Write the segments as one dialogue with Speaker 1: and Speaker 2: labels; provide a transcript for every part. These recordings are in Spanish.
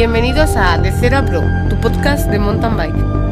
Speaker 1: Bienvenidos a De Cero a Pro, tu podcast de mountain bike.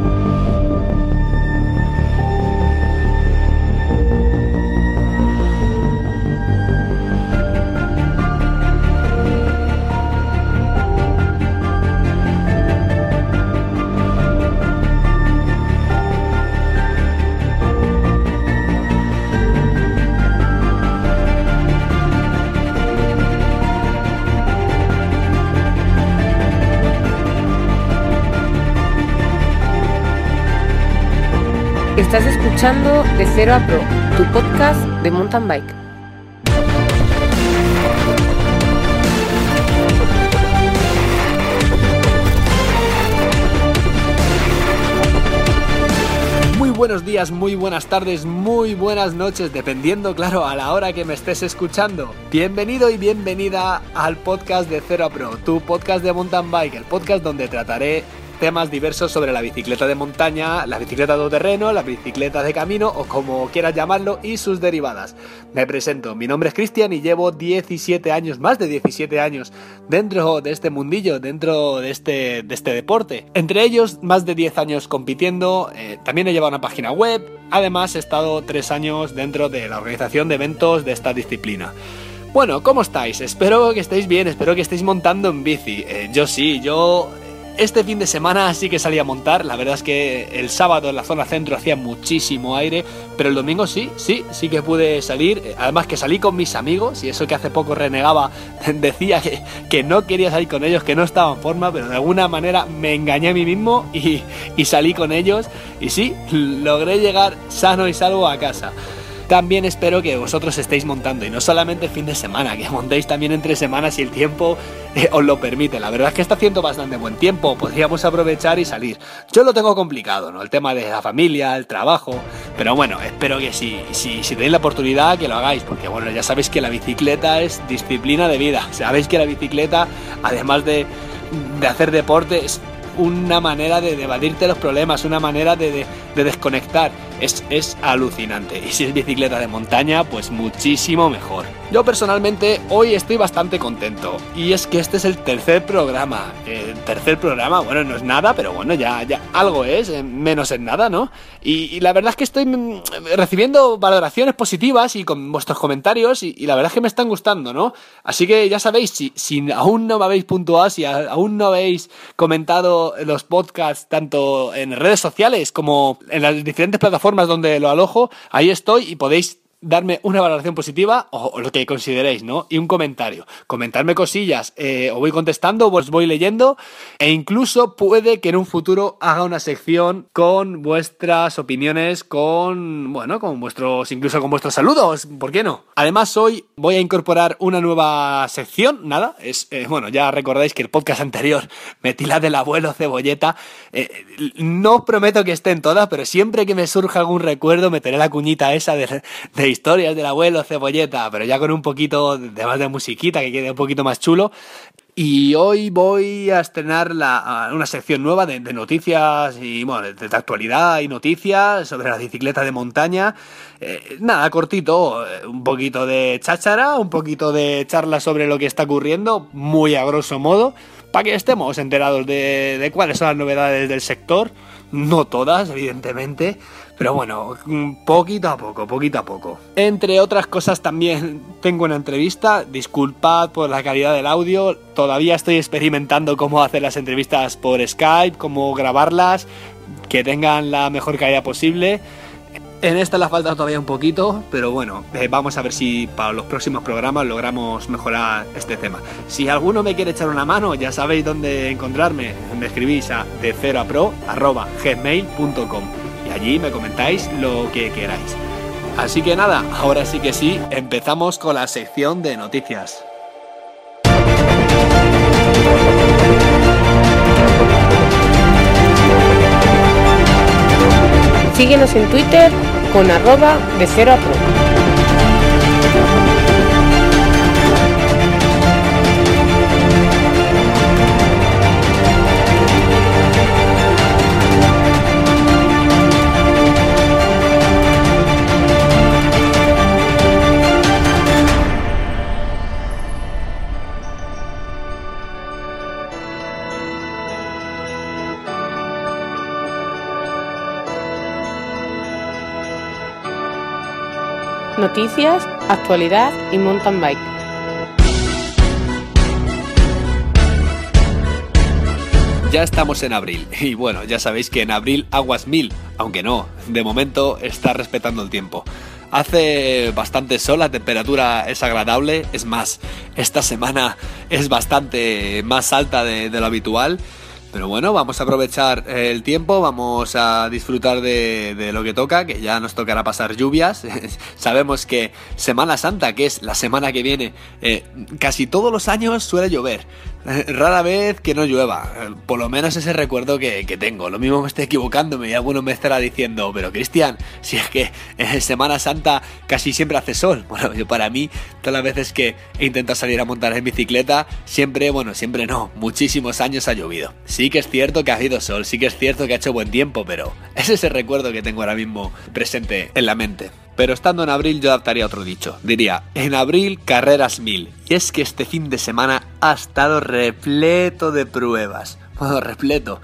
Speaker 1: Estás escuchando De Cero a Pro, tu podcast de mountain bike.
Speaker 2: Muy buenos días, muy buenas tardes, muy buenas noches, dependiendo, claro, a la hora que me estés escuchando. Bienvenido y bienvenida al podcast de Cero a Pro, tu podcast de mountain bike, el podcast donde trataré temas diversos sobre la bicicleta de montaña, la bicicleta de terreno, la bicicleta de camino o como quieras llamarlo y sus derivadas. Me presento, mi nombre es Cristian y llevo 17 años, más de 17 años dentro de este mundillo, dentro de este, de este deporte. Entre ellos, más de 10 años compitiendo, eh, también he llevado una página web, además he estado 3 años dentro de la organización de eventos de esta disciplina. Bueno, ¿cómo estáis? Espero que estéis bien, espero que estéis montando en bici. Eh, yo sí, yo este fin de semana sí que salí a montar, la verdad es que el sábado en la zona centro hacía muchísimo aire, pero el domingo sí, sí, sí que pude salir, además que salí con mis amigos y eso que hace poco renegaba, decía que, que no quería salir con ellos, que no estaba en forma, pero de alguna manera me engañé a mí mismo y, y salí con ellos. Y sí, logré llegar sano y salvo a casa también espero que vosotros estéis montando y no solamente fin de semana, que montéis también entre semanas si el tiempo eh, os lo permite. La verdad es que está haciendo bastante buen tiempo, podríamos aprovechar y salir. Yo lo tengo complicado, ¿no? El tema de la familia, el trabajo, pero bueno, espero que si, si, tenéis la oportunidad que lo hagáis, porque bueno, ya sabéis que la bicicleta es disciplina de vida. Sabéis que la bicicleta, además de, hacer deporte, es una manera de evadirte los problemas, una manera de desconectar es, alucinante. Y si es bicicleta de montaña, pues muchísimo mejor. Yo personalmente hoy estoy bastante contento. Y es que este es el tercer programa. El tercer programa, bueno, no es nada, pero bueno, ya, ya algo es, eh, menos en nada, ¿no? Y, la verdad es que estoy mm, recibiendo valoraciones positivas y con vuestros comentarios y, la verdad es que me están gustando, ¿no? Así que ya sabéis, si, si aún no me habéis puntuado, si aún no habéis comentado los podcasts tanto en redes sociales como en las diferentes plataformas, donde lo alojo, ahí estoy y podéis darme una valoración positiva o, lo que consideréis, ¿no? Y un comentario. Comentarme cosillas, eh, os voy contestando, os voy leyendo e incluso puede que en un futuro haga una sección con vuestras opiniones, con, bueno, con vuestros, incluso con vuestros saludos, ¿por qué no? Además hoy voy a incorporar una nueva sección, nada, es, eh, bueno, ya recordáis que el podcast anterior metí la del abuelo cebolleta, eh, no os prometo que estén todas, pero siempre que me surja algún recuerdo meteré la cuñita esa de historias del abuelo Cebolleta, pero ya con un poquito de más de musiquita que quede un poquito más chulo. Y hoy voy a estrenar la, una sección nueva de, noticias y bueno, de, actualidad y noticias sobre la bicicleta de montaña. Eh, nada, cortito, eh, un poquito de cháchara, un poquito de charla sobre lo que está ocurriendo, muy a grosso modo, para que estemos enterados de cuáles son las novedades del sector. No todas, evidentemente, pero bueno, poquito a poco, poquito a poco. Entre otras cosas también tengo una entrevista, disculpad por la calidad del audio, todavía estoy experimentando cómo hacer las entrevistas por Skype, cómo grabarlas, que tengan la mejor calidad posible. En esta la falta todavía un poquito, pero bueno, eh, vamos a ver si para los próximos programas logramos mejorar este tema. Si alguno me quiere echar una mano, ya sabéis dónde encontrarme. Me escribís a gmail.com y allí me comentáis lo que queráis. Así que nada, ahora sí que sí, empezamos con la sección de noticias.
Speaker 1: Síguenos en Twitter con arroba de cero a pro. Noticias, actualidad y mountain bike.
Speaker 2: Ya estamos en abril y bueno, ya sabéis que en abril aguas mil, aunque no, de momento está respetando el tiempo. Hace bastante sol, la temperatura es agradable, es más, esta semana es bastante más alta de, lo habitual. Pero bueno, vamos a aprovechar el tiempo, vamos a disfrutar de, lo que toca, que ya nos tocará pasar lluvias. Sabemos que Semana Santa, que es la semana que viene, eh, casi todos los años suele llover. rara vez que no llueva. Por lo menos ese recuerdo que, tengo. Lo mismo me estoy equivocándome y alguno me estará diciendo, pero Cristian, si es que en Semana Santa casi siempre hace sol. Bueno, yo para mí, todas las veces que he intentado salir a montar en bicicleta, siempre, bueno, siempre no, muchísimos años ha llovido. Sí que es cierto que ha habido sol, sí que es cierto que ha hecho buen tiempo, pero es ese recuerdo que tengo ahora mismo presente en la mente. Pero estando en abril yo adaptaría otro dicho. Diría, en abril carreras mil. Y es que este fin de semana ha estado repleto de pruebas. Bueno, repleto.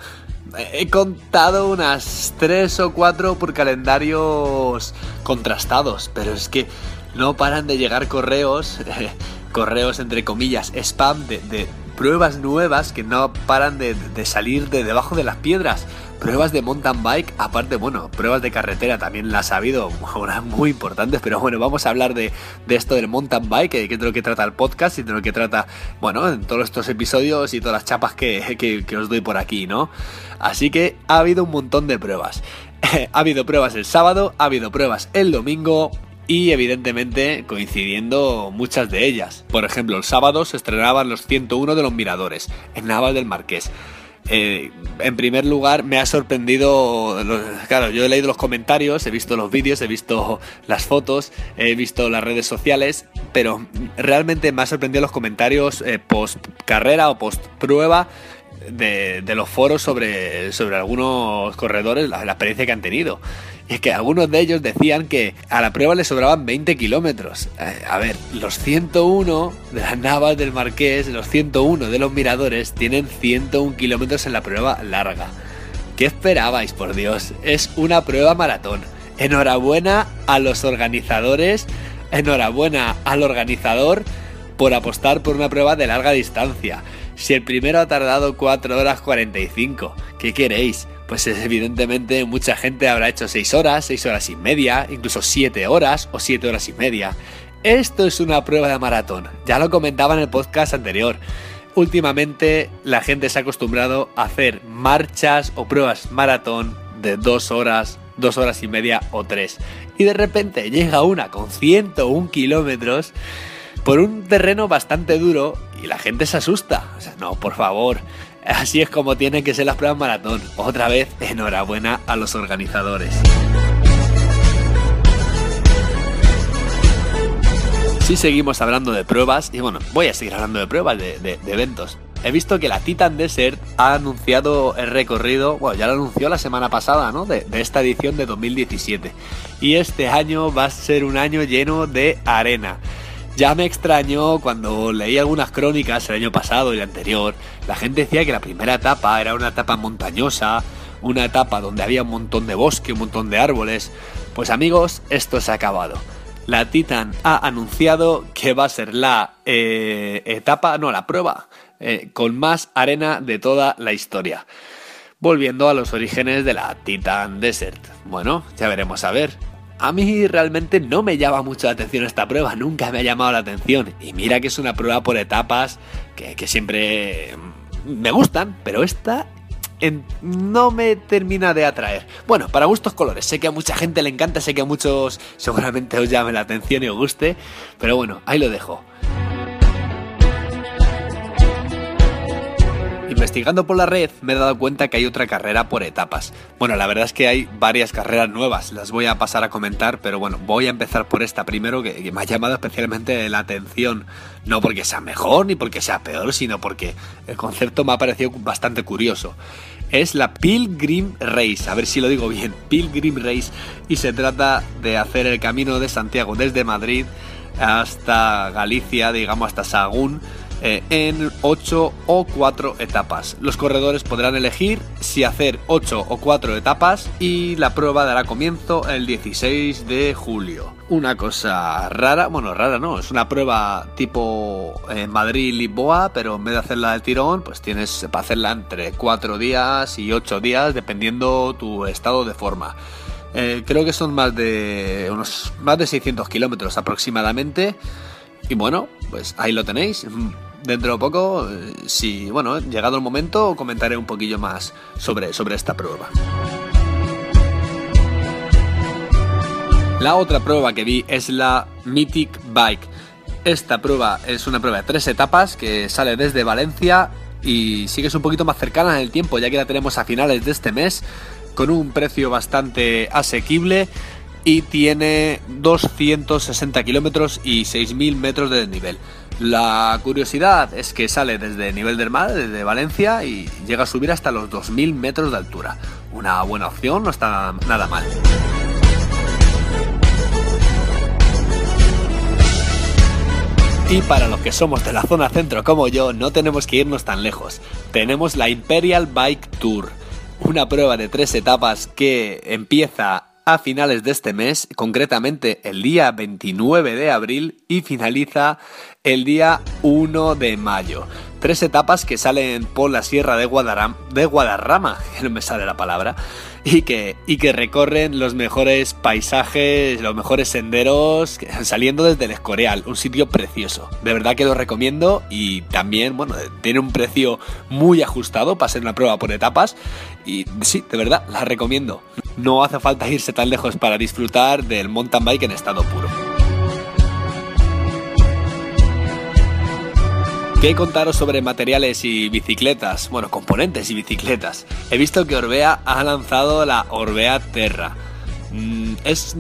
Speaker 2: He contado unas tres o cuatro por calendarios contrastados, pero es que no paran de llegar correos, correos entre comillas, spam de, pruebas nuevas que no paran de, de salir de debajo de las piedras pruebas de mountain bike, aparte, bueno, pruebas de carretera también las ha habido, unas muy importantes, pero bueno, vamos a hablar de, esto del mountain bike, que, es de lo que trata el podcast y de lo que trata, bueno, en todos estos episodios y todas las chapas que, que os doy por aquí, ¿no? Así que ha habido un montón de pruebas. ha habido pruebas el sábado, ha habido pruebas el domingo, y evidentemente coincidiendo muchas de ellas. Por ejemplo, el sábado se estrenaban los 101 de los Miradores en Naval del Marqués. Eh, en primer lugar, me ha sorprendido. Claro, yo he leído los comentarios, he visto los vídeos, he visto las fotos, he visto las redes sociales, pero realmente me ha sorprendido los comentarios eh, post carrera o post prueba de, los foros sobre, sobre algunos corredores, la, experiencia que han tenido. Y es que algunos de ellos decían que a la prueba le sobraban 20 kilómetros. Eh, a ver, los 101 de las navas del Marqués, los 101 de los miradores, tienen 101 kilómetros en la prueba larga. ¿Qué esperabais, por Dios? Es una prueba maratón. Enhorabuena a los organizadores, enhorabuena al organizador por apostar por una prueba de larga distancia. Si el primero ha tardado 4 horas 45, ¿qué queréis? Pues evidentemente mucha gente habrá hecho 6 horas, 6 horas y media, incluso 7 horas o 7 horas y media. Esto es una prueba de maratón, ya lo comentaba en el podcast anterior. Últimamente la gente se ha acostumbrado a hacer marchas o pruebas maratón de 2 horas, 2 horas y media o 3. Y de repente llega una con 101 kilómetros por un terreno bastante duro y la gente se asusta. O sea, no, por favor. Así es como tienen que ser las pruebas maratón. Otra vez, enhorabuena a los organizadores. Si seguimos hablando de pruebas, y bueno, voy a seguir hablando de pruebas, de, eventos. He visto que la Titan Desert ha anunciado el recorrido, bueno, ya lo anunció la semana pasada, ¿no? De, esta edición de 2017. Y este año va a ser un año lleno de arena. Ya me extrañó cuando leí algunas crónicas el año pasado y el anterior. La gente decía que la primera etapa era una etapa montañosa, una etapa donde había un montón de bosque, un montón de árboles. Pues amigos, esto se ha acabado. La Titan ha anunciado que va a ser la eh, etapa, no, la prueba, eh, con más arena de toda la historia. Volviendo a los orígenes de la Titan Desert. Bueno, ya veremos a ver. A mí realmente no me llama mucho la atención esta prueba, nunca me ha llamado la atención. Y mira que es una prueba por etapas que, siempre me gustan, pero esta no me termina de atraer. Bueno, para gustos colores, sé que a mucha gente le encanta, sé que a muchos seguramente os llame la atención y os guste, pero bueno, ahí lo dejo. Investigando por la red me he dado cuenta que hay otra carrera por etapas. Bueno, la verdad es que hay varias carreras nuevas, las voy a pasar a comentar, pero bueno, voy a empezar por esta primero que, me ha llamado especialmente la atención. No porque sea mejor ni porque sea peor, sino porque el concepto me ha parecido bastante curioso. Es la Pilgrim Race, a ver si lo digo bien, Pilgrim Race, y se trata de hacer el camino de Santiago desde Madrid hasta Galicia, digamos hasta Sagún, eh, en 8 o 4 etapas. Los corredores podrán elegir si hacer 8 o 4 etapas y la prueba dará comienzo el 16 de julio. Una cosa rara, bueno, rara no, es una prueba tipo eh, Madrid-Lisboa, pero en vez de hacerla del tirón, pues tienes para hacerla entre 4 días y 8 días, dependiendo tu estado de forma. Eh, creo que son más de unos más de 600 kilómetros aproximadamente. Y bueno, pues ahí lo tenéis. Dentro de poco, eh, si, bueno, llegado el momento, comentaré un poquillo más sobre, sobre esta prueba. La otra prueba que vi es la Mythic Bike. Esta prueba es una prueba de tres etapas que sale desde Valencia y sigue un poquito más cercana en el tiempo, ya que la tenemos a finales de este mes con un precio bastante asequible y tiene 260 kilómetros y 6.000 metros de desnivel. La curiosidad es que sale desde el nivel del mar, desde Valencia, y llega a subir hasta los 2.000 metros de altura. Una buena opción, no está nada mal. Y para los que somos de la zona centro como yo, no tenemos que irnos tan lejos. Tenemos la Imperial Bike Tour una prueba de tres etapas que empieza a finales de este mes, concretamente el día 29 de abril y finaliza el día 1 de mayo. Tres etapas que salen por la sierra de, de Guadarrama, que no me sale la palabra, y que, y que recorren los mejores paisajes, los mejores senderos, saliendo desde el Escorial, un sitio precioso. De verdad que lo recomiendo y también, bueno, tiene un precio muy ajustado para ser una prueba por etapas y sí, de verdad, la recomiendo. No hace falta irse tan lejos para disfrutar del mountain bike en estado puro. ¿Qué contaros sobre materiales y bicicletas? Bueno, componentes y bicicletas. He visto que Orbea ha lanzado la Orbea Terra. Mm, es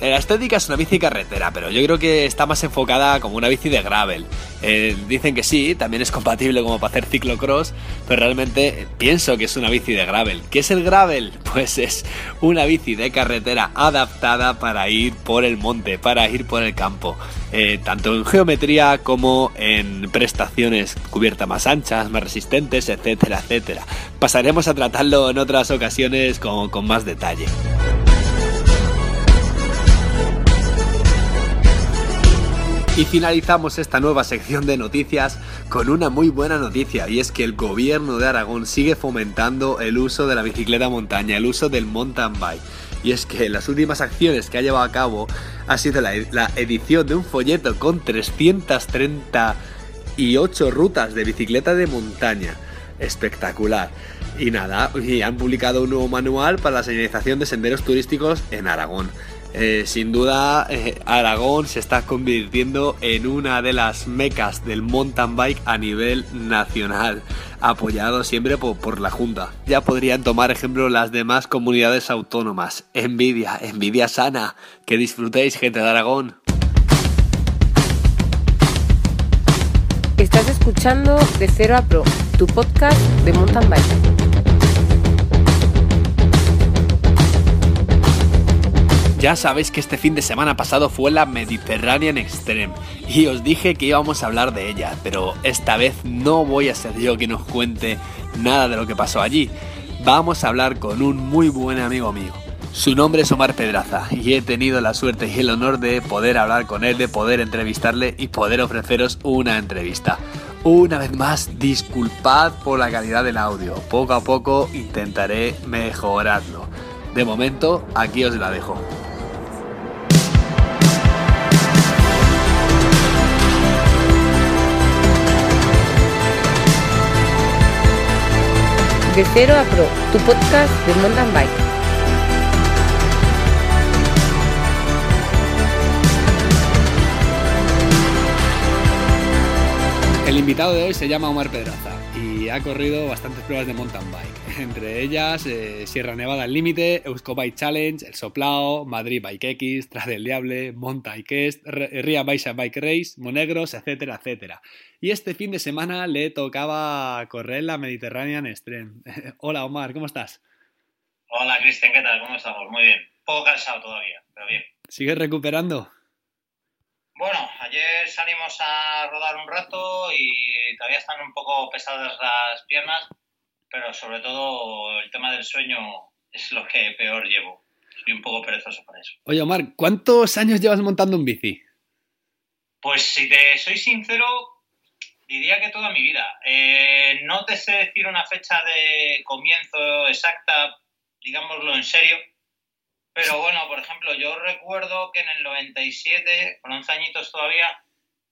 Speaker 2: la estética es una bici carretera, pero yo creo que está más enfocada como una bici de gravel. Eh, dicen que sí, también es compatible como para hacer ciclocross, pero realmente pienso que es una bici de gravel. ¿Qué es el gravel? Pues es una bici de carretera adaptada para ir por el monte, para ir por el campo. Eh, tanto en geometría como en prestaciones cubiertas más anchas, más resistentes, etcétera, etcétera. Pasaremos a tratarlo en otras ocasiones con, con más detalle. Y finalizamos esta nueva sección de noticias con una muy buena noticia y es que el gobierno de Aragón sigue fomentando el uso de la bicicleta montaña, el uso del mountain bike. Y es que las últimas acciones que ha llevado a cabo ha sido la, edición de un folleto con 338 rutas de bicicleta de montaña. Espectacular. Y nada, y han publicado un nuevo manual para la señalización de senderos turísticos en Aragón. Eh, sin duda, eh, Aragón se está convirtiendo en una de las mecas del mountain bike a nivel nacional, apoyado siempre por, la Junta. Ya podrían tomar ejemplo las demás comunidades autónomas. Envidia, envidia sana. Que disfrutéis, gente de Aragón.
Speaker 1: Estás escuchando De Cero a Pro, tu podcast de mountain bike.
Speaker 2: Ya sabéis que este fin de semana pasado fue la Mediterranean Extreme y os dije que íbamos a hablar de ella, pero esta vez no voy a ser yo quien os cuente nada de lo que pasó allí. Vamos a hablar con un muy buen amigo mío. Su nombre es Omar Pedraza y he tenido la suerte y el honor de poder hablar con él, de poder entrevistarle y poder ofreceros una entrevista. Una vez más, disculpad por la calidad del audio. Poco a poco intentaré mejorarlo. De momento, aquí os la dejo.
Speaker 1: De Cero a Pro, tu podcast de mountain bike.
Speaker 2: El invitado de hoy se llama Omar Pedraza y ha corrido bastantes pruebas de mountain bike, entre ellas eh, Sierra Nevada al Límite, Euskobike Challenge, El Soplao, Madrid Bike X, Tras del Diable, Monta Ría Baixa Bike Race, Monegros, etcétera, etcétera. Y este fin de semana le tocaba correr la Mediterranean Extreme. Hola Omar, ¿cómo estás?
Speaker 3: Hola Cristian, ¿qué tal? ¿Cómo estamos? Muy bien. Poco cansado todavía, pero bien.
Speaker 2: ¿Sigues recuperando?
Speaker 3: Bueno, ayer salimos a rodar un rato y todavía están un poco pesadas las piernas, pero sobre todo el tema del sueño es lo que peor llevo. Soy un poco perezoso para eso.
Speaker 2: Oye, Omar, ¿cuántos años llevas montando un bici?
Speaker 3: Pues si te soy sincero, diría que toda mi vida. Eh, no te sé decir una fecha de comienzo exacta, digámoslo en serio, pero bueno, por ejemplo, yo recuerdo que en el 97, con 11 añitos todavía,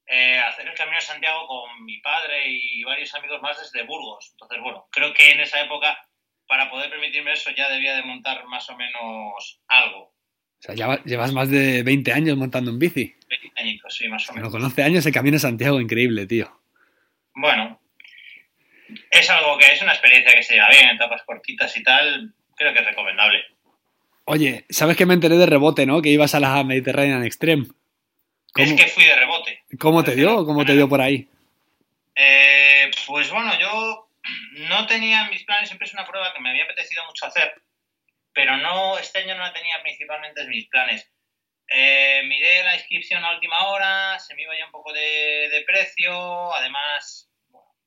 Speaker 3: eh, hacer el Camino de Santiago con mi padre y varios amigos más desde Burgos. Entonces, bueno, creo que en esa época, para poder permitirme eso, ya debía de montar más o menos algo.
Speaker 2: O sea, ya llevas más de 20 años montando un bici.
Speaker 3: 20 añitos, sí, más o menos.
Speaker 2: Bueno, con 11 años el Camino de Santiago, increíble, tío.
Speaker 3: Bueno, es algo que es una experiencia que se lleva bien, etapas cortitas y tal, creo que es recomendable.
Speaker 2: Oye, ¿sabes que me enteré de rebote, no? Que ibas a la Mediterranean Extreme.
Speaker 3: Es que fui de rebote.
Speaker 2: ¿Cómo te dio? ¿Cómo te dio por ahí?
Speaker 3: Eh, pues bueno, yo no tenía en mis planes, siempre es una prueba que me había apetecido mucho hacer, pero no, este año no la tenía principalmente en mis planes. Eh, miré la inscripción a última hora, se me iba ya un poco de, precio, además,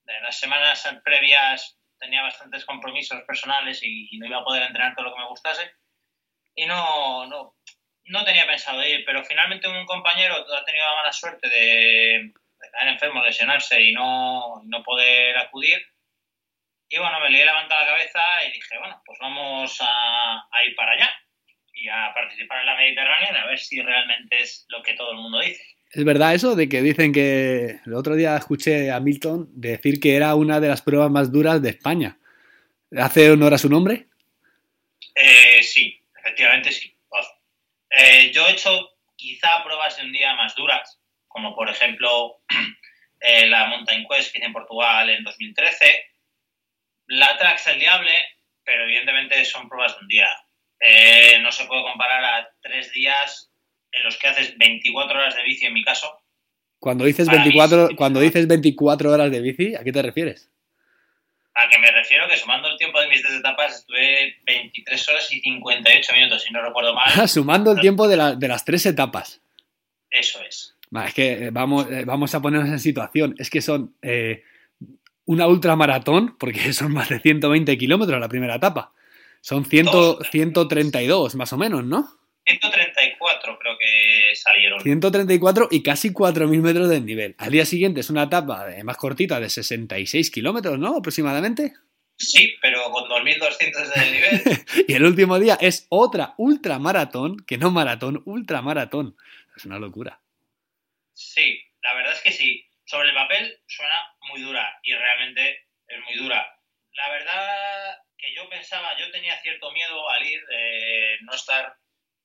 Speaker 3: en las semanas previas tenía bastantes compromisos personales y no iba a poder entrenar todo lo que me gustase y no, no, no tenía pensado ir, pero finalmente un compañero ha tenido la mala suerte de, caer enfermo, lesionarse y no, no poder acudir. Y bueno, me lié levantar la cabeza y dije, bueno, pues vamos a, ir para allá y a participar en la Mediterránea a ver si realmente es lo que todo el mundo dice.
Speaker 2: ¿Es verdad eso de que dicen que el otro día escuché a Milton decir que era una de las pruebas más duras de España? ¿Hace honor a su nombre?
Speaker 3: Eh, sí, efectivamente sí. Eh, yo he hecho quizá pruebas en un día más duras, como por ejemplo eh, la Mountain Quest que hice en Portugal en 2013, la Trax el Diable, pero evidentemente son pruebas de un día. Eh, no se puede comparar a tres días en los que haces 24 horas de bici en mi caso.
Speaker 2: Cuando dices 24, cuando dices 24 horas de bici, ¿a qué te refieres?
Speaker 3: A que me refiero que sumando el tiempo de mis tres etapas estuve 23 horas y 58 minutos, si no recuerdo mal.
Speaker 2: sumando el tiempo de, las tres etapas.
Speaker 3: Eso es.
Speaker 2: es que eh, vamos, eh, vamos a ponernos en situación. Es que son eh, una ultramaratón, porque son más de 120 kilómetros la primera etapa. Son 100, 132 más o menos, ¿no?
Speaker 3: 134 creo que salieron.
Speaker 2: 134 y casi 4.000 metros de nivel. Al día siguiente es una etapa más cortita de 66 kilómetros, ¿no? Aproximadamente.
Speaker 3: Sí, pero con 2.200 de nivel.
Speaker 2: y el último día es otra ultramaratón, que no maratón, ultramaratón. Es una locura.
Speaker 3: Sí, la verdad es que sí. Sobre el papel suena muy dura y realmente es muy dura. La verdad que yo pensaba, yo tenía cierto miedo al ir, eh, no estar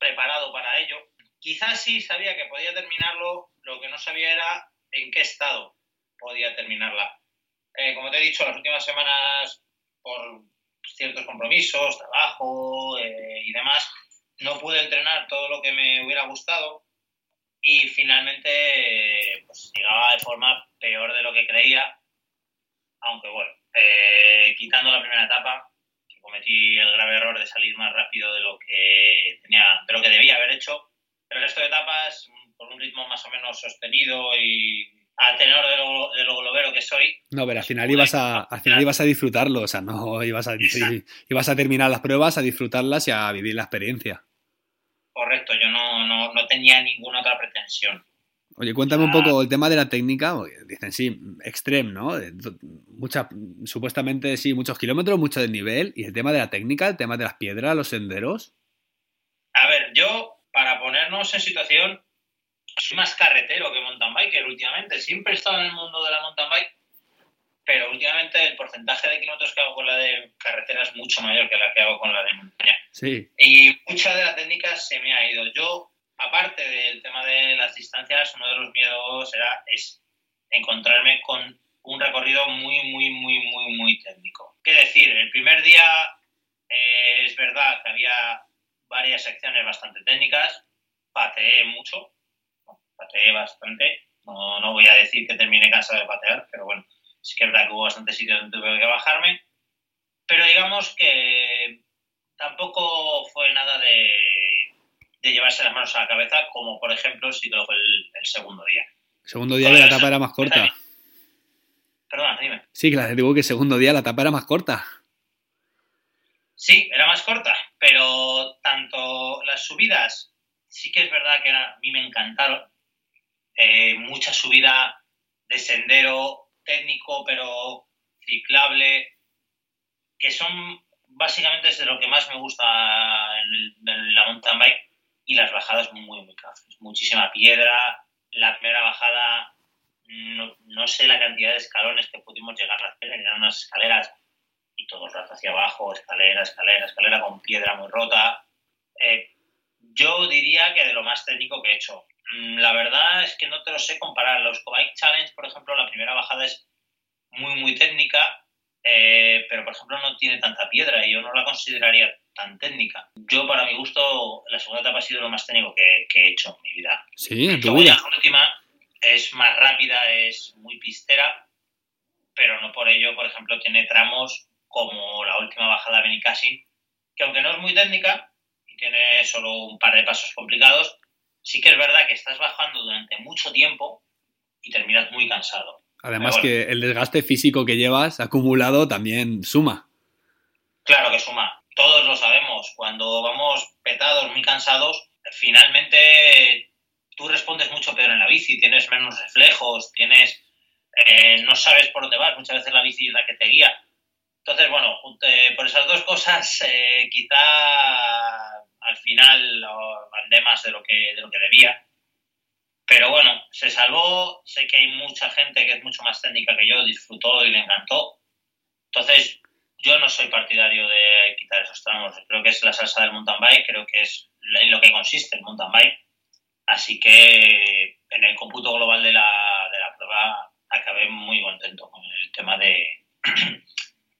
Speaker 3: preparado para ello. Quizás sí sabía que podía terminarlo, lo que no sabía era en qué estado podía terminarla. Eh, como te he dicho, las últimas semanas, por ciertos compromisos, trabajo eh, y demás, no pude entrenar todo lo que me hubiera gustado y finalmente pues, llegaba de forma peor de lo que creía, aunque bueno, eh, quitando la primera etapa, cometí el grave error de salir más rápido de lo que tenía, de lo que debía haber hecho. Pero el resto de etapas, con un ritmo más o menos sostenido y a tenor de lo, de lo globero que soy.
Speaker 2: No, pero al final ibas a, al final ibas a disfrutarlo, o sea, no ibas a, ibas a terminar las pruebas, a disfrutarlas y a vivir la experiencia.
Speaker 3: Correcto, yo no, no, no tenía ninguna otra pretensión.
Speaker 2: Oye, cuéntame un poco el tema de la técnica. Dicen, sí, extreme, ¿no? Mucha, supuestamente, sí, muchos kilómetros, mucho desnivel. ¿Y el tema de la técnica, el tema de las piedras, los senderos?
Speaker 3: A ver, yo, para ponernos en situación, soy más carretero que mountain biker últimamente. Siempre he estado en el mundo de la mountain bike, pero últimamente el porcentaje de kilómetros que hago con la de carretera es mucho mayor que la que hago con la de montaña.
Speaker 2: Sí.
Speaker 3: Y mucha de la técnica se me ha ido. Yo aparte del tema de las distancias, uno de los miedos era es encontrarme con un recorrido muy, muy, muy, muy, muy técnico. ¿Qué decir? El primer día eh, es verdad que había varias secciones bastante técnicas, pateé mucho, pateé bastante, no, no voy a decir que terminé cansado de patear, pero bueno, sí que es verdad que hubo bastante sitio donde tuve que bajarme, pero digamos que tampoco fue nada de de llevarse las manos a la cabeza, como por ejemplo si lo fue el, el segundo día.
Speaker 2: El segundo día de la etapa era más corta.
Speaker 3: Perdona, dime.
Speaker 2: Sí, claro, digo que el segundo día la etapa era más corta.
Speaker 3: Sí, era más corta, pero tanto las subidas, sí que es verdad que a mí me encantaron. Eh, mucha subida de sendero técnico, pero ciclable, que son básicamente es de lo que más me gusta en, el, en la mountain bike y las bajadas muy, muy cafés. Muchísima piedra, la primera bajada, no, no, sé la cantidad de escalones que pudimos llegar a hacer, eran unas escaleras y todo el rato hacia abajo, escalera, escalera, escalera con piedra muy rota. Eh, yo diría que de lo más técnico que he hecho. Mm, la verdad es que no te lo sé comparar. Los Cobike Challenge, por ejemplo, la primera bajada es muy, muy técnica, eh, pero por ejemplo no tiene tanta piedra y yo no la consideraría tan técnica. Yo, para mi gusto, la segunda etapa ha sido lo más técnico que, que he hecho en mi vida.
Speaker 2: Sí, en tu vida.
Speaker 3: La última es más rápida, es muy pistera, pero no por ello, por ejemplo, tiene tramos como la última bajada de Benicassin, que aunque no es muy técnica y tiene solo un par de pasos complicados, sí que es verdad que estás bajando durante mucho tiempo y terminas muy cansado.
Speaker 2: Además bueno, que el desgaste físico que llevas acumulado también suma.
Speaker 3: Claro que suma. Todos lo sabemos. Cuando vamos petados, muy cansados, finalmente tú respondes mucho peor en la bici, tienes menos reflejos, tienes eh, no sabes por dónde vas. Muchas veces la bici es la que te guía. Entonces, bueno, por esas dos cosas, eh, quizá al final mandé más de lo que, de lo que debía. Pero bueno, se salvó. Sé que hay mucha gente que es mucho más técnica que yo, disfrutó y le encantó. Entonces, yo no soy partidario de quitar esos tramos. Creo que es la salsa del mountain bike, creo que es en lo que consiste el mountain bike. Así que en el cómputo global de la, de la prueba acabé muy contento con el tema de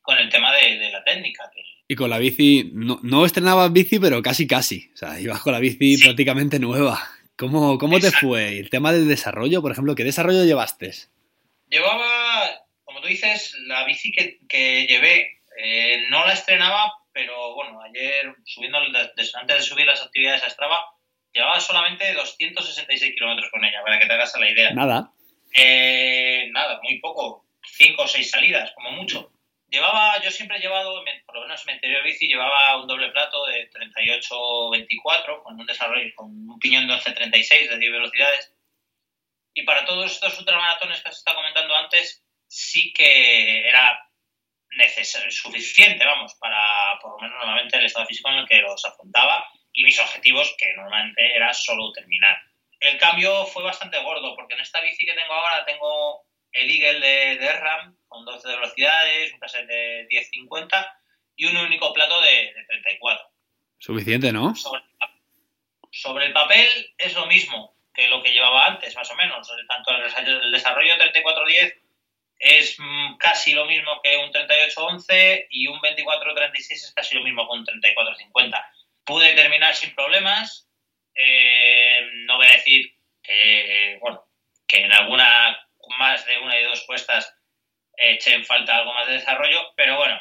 Speaker 3: con el tema de, de la técnica. Que...
Speaker 2: Y con la bici, no, no estrenabas bici, pero casi casi. O sea, ibas con la bici sí. prácticamente nueva. ¿Cómo, cómo te fue? El tema del desarrollo, por ejemplo, ¿qué desarrollo llevaste?
Speaker 3: Llevaba, como tú dices, la bici que, que llevé, eh, no la estrenaba, pero bueno, ayer subiendo, antes de subir las actividades a Strava, llevaba solamente 266 kilómetros con ella, para que te hagas la idea.
Speaker 2: Nada.
Speaker 3: Eh, nada, muy poco, cinco o seis salidas, como mucho. Llevaba, yo siempre he llevado, por lo menos en mi anterior bici, llevaba un doble plato de 38-24, con un desarrollo, con un piñón de 11-36 de 10 velocidades. Y para todos estos ultramaratones que se está comentando antes, sí que era suficiente, vamos, para por lo menos normalmente el estado físico en el que los afrontaba y mis objetivos, que normalmente era solo terminar. El cambio fue bastante gordo, porque en esta bici que tengo ahora tengo el Eagle de, de RAM con 12 de velocidades, un cassette de 10.50 y un único plato de, de 34.
Speaker 2: Suficiente, ¿no?
Speaker 3: Sobre, sobre, el papel es lo mismo que lo que llevaba antes, más o menos. Tanto el desarrollo 3410 es casi lo mismo que un 3811 y un 2436 es casi lo mismo que un 3450. Pude terminar sin problemas. Eh, no voy a decir que, bueno, que en alguna más de una y dos cuestas eché en falta algo más de desarrollo, pero bueno,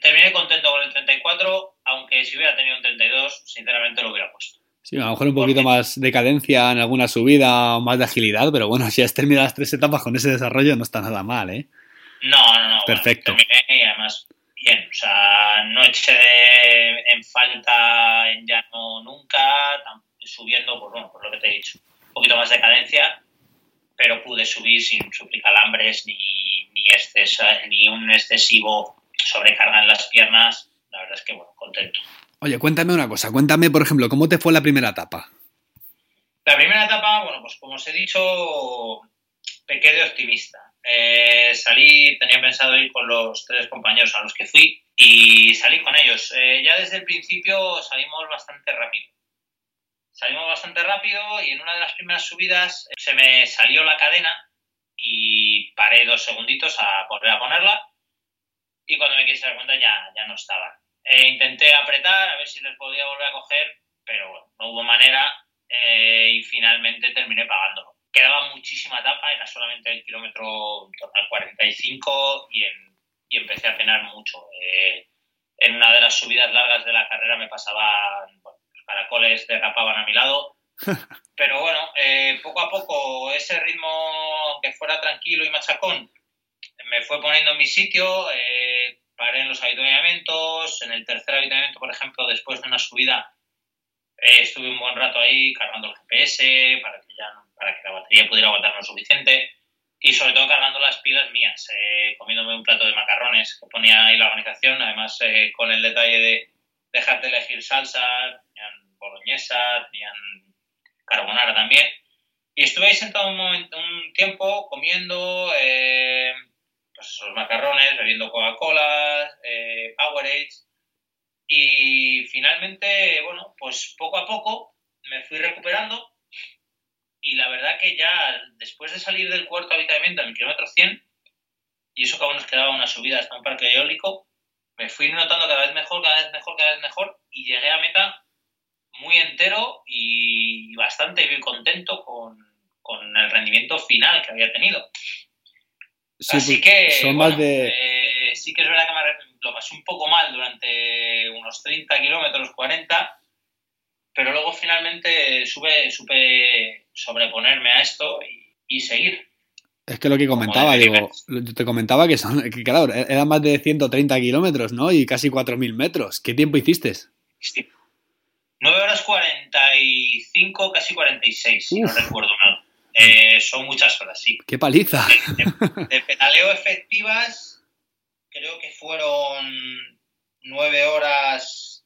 Speaker 3: terminé contento con el 34, aunque si hubiera tenido un 32, sinceramente lo hubiera puesto.
Speaker 2: Sí, a lo mejor un poquito Porque... más de cadencia en alguna subida o más de agilidad, pero bueno, si has terminado las tres etapas con ese desarrollo no está nada mal, ¿eh?
Speaker 3: No, no, no.
Speaker 2: Perfecto.
Speaker 3: Bueno, terminé y además bien, o sea, no eché de, en falta en llano nunca, subiendo, pues bueno, por lo que te he dicho, un poquito más de cadencia, pero pude subir sin sufrir calambres ni, ni, excesa, ni un excesivo sobrecarga en las piernas. La verdad es que, bueno, contento.
Speaker 2: Oye, cuéntame una cosa. Cuéntame, por ejemplo, ¿cómo te fue la primera etapa?
Speaker 3: La primera etapa, bueno, pues como os he dicho, pequé de optimista. Eh, salí, tenía pensado ir con los tres compañeros a los que fui y salí con ellos. Eh, ya desde el principio salimos bastante rápido salimos bastante rápido y en una de las primeras subidas se me salió la cadena y paré dos segunditos a volver a ponerla y cuando me quise dar cuenta ya, ya no estaba. E intenté apretar a ver si les podía volver a coger, pero bueno, no hubo manera eh, y finalmente terminé pagándolo. Quedaba muchísima etapa, era solamente el kilómetro total 45 y, en, y empecé a penar mucho. Eh, en una de las subidas largas de la carrera me pasaban bueno, caracoles derrapaban a mi lado. Pero bueno, eh, poco a poco ese ritmo que fuera tranquilo y machacón me fue poniendo en mi sitio. Eh, paré en los avituallamientos. En el tercer avituallamiento, por ejemplo, después de una subida, eh, estuve un buen rato ahí cargando el GPS para que, ya, para que la batería pudiera aguantar lo suficiente. Y sobre todo cargando las pilas mías, comiéndome un plato de macarrones que ponía ahí la organización, además con el detalle de dejarte elegir salsa, tenían boloñesa, tenían carbonara también. Y estuve ahí sentado un, un tiempo comiendo eh, pues esos macarrones, bebiendo Coca-Cola, eh, Powerade. Y finalmente, bueno, pues poco a poco me fui recuperando. Y la verdad que ya después de salir del cuarto habitamiento en el kilómetro 100, y eso que aún nos quedaba una subida hasta un parque eólico, me fui notando cada vez mejor, cada vez mejor, cada vez mejor, y llegué a meta muy entero y bastante bien contento con, el rendimiento final que había tenido. Así que, son más de... Eh, sí que es verdad que me lo pasé un poco mal durante unos 30 kilómetros, 40, pero luego finalmente sube, supe sobreponerme a esto y, seguir.
Speaker 2: Es que lo que comentaba, digo, te comentaba que son, que claro, eran más de 130 kilómetros, ¿no? Y casi 4.000 metros. ¿Qué tiempo hiciste?
Speaker 3: Sí. 9 horas 45, casi 46, si no recuerdo mal. Eh, son muchas horas, sí.
Speaker 2: ¡Qué paliza!
Speaker 3: De, pedaleo efectivas, creo que fueron 9 horas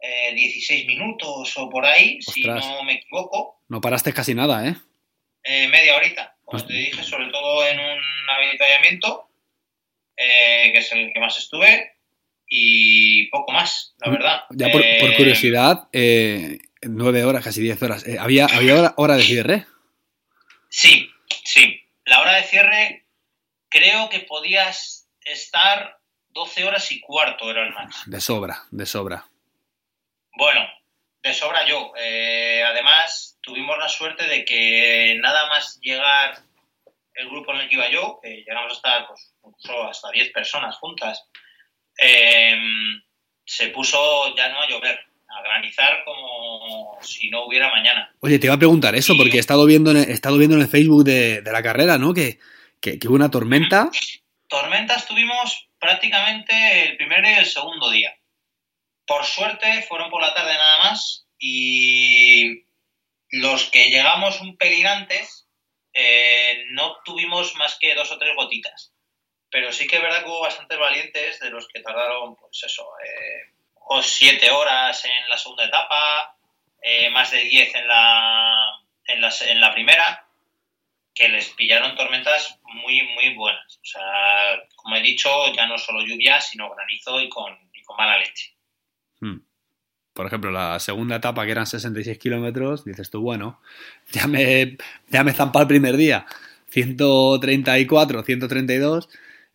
Speaker 3: 16 eh, minutos o por ahí, si no me equivoco.
Speaker 2: No paraste casi nada, ¿eh?
Speaker 3: eh media horita, como te dije, sobre todo en un avituallamiento, que es el que más estuve, y poco más, la verdad.
Speaker 2: Ya por, eh, curiosidad, eh, nueve horas, casi diez horas. Eh, ¿Había, había hora, de cierre?
Speaker 3: Sí, sí. La hora de cierre creo que podías estar 12 horas y cuarto, era el max.
Speaker 2: De sobra, de sobra.
Speaker 3: Bueno, de sobra yo. además, tuvimos la suerte de que nada más llegar el grupo en el que iba yo, que llegamos a estar pues, hasta 10 personas juntas, Em, se puso ya no a llover, a granizar como si no hubiera mañana.
Speaker 2: Oye, te iba a preguntar eso, porque he estado viendo en el, he estado viendo en el Facebook de, la carrera, ¿no? Que, que, hubo una tormenta.
Speaker 3: Tormentas tuvimos prácticamente el primer y el segundo día. Por suerte fueron por la tarde nada más y los que llegamos un pelín antes eh, no tuvimos más que dos o tres gotitas. Pero sí que es verdad que hubo bastantes valientes de los que tardaron, pues eso, eh, siete horas en la segunda etapa, eh, más de diez en la, en, la, en la primera, que les pillaron tormentas muy, muy buenas. O sea, como he dicho, ya no solo lluvia, sino granizo y con, con mala leche.
Speaker 2: Hmm. Por ejemplo, la segunda etapa, que eran 66 kilómetros, dices tú, bueno, ya me, ya me zampa el primer día. 134, 132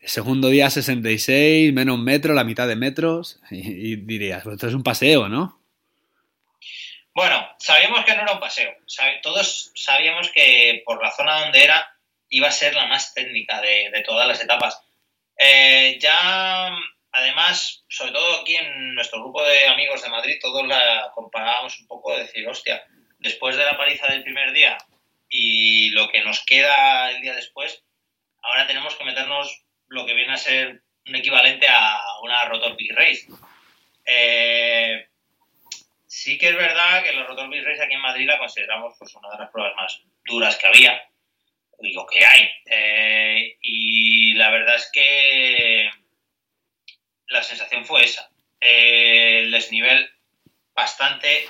Speaker 2: segundo día 66, menos metro, la mitad de metros, y, dirías, pues esto es un paseo, ¿no?
Speaker 3: Bueno, sabíamos que no era un paseo. Todos sabíamos que por la zona donde era iba a ser la más técnica de, todas las etapas. Eh, ya, además, sobre todo aquí en nuestro grupo de amigos de Madrid, todos la comparábamos un poco de decir, hostia, después de la paliza del primer día y lo que nos queda el día después, ahora tenemos que meternos lo que viene a ser un equivalente a una Rotor Big Race. Eh, sí que es verdad que la Rotor Big Race aquí en Madrid la consideramos pues, una de las pruebas más duras que había, digo que hay. Eh, y la verdad es que la sensación fue esa. Eh, el desnivel bastante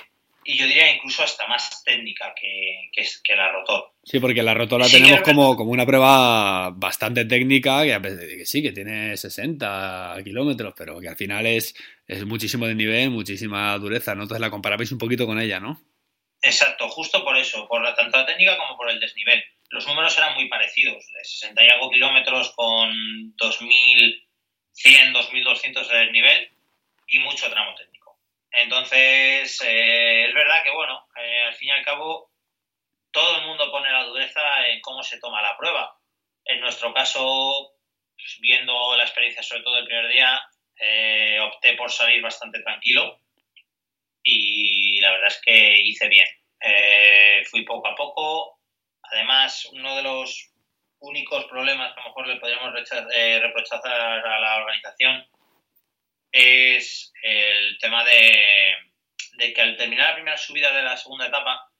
Speaker 3: y yo diría incluso hasta más técnica que, que, la rotor.
Speaker 2: Sí, porque la rotor la tenemos como, como una prueba bastante técnica, que, sí, que tiene 60 kilómetros, pero que al final es, es muchísimo de nivel, muchísima dureza, ¿no? Entonces la comparabais un poquito con ella, ¿no?
Speaker 3: Exacto, justo por eso, por la, tanto la técnica como por el desnivel. Los números eran muy parecidos, de 60 y algo kilómetros con 2.100, 2.200 de desnivel y mucho tramo técnico. Entonces, eh, es verdad que, bueno, eh, al fin y al cabo, todo el mundo pone la dureza en cómo se toma la prueba. En nuestro caso, pues, viendo la experiencia, sobre todo el primer día, eh, opté por salir bastante tranquilo y verdad es que hice bien. Eh, fui poco a poco. Además, uno de los únicos problemas que a lo mejor le podríamos eh, reprochar a la organización es el tema de, que al terminar la primera subida de la segunda etapa,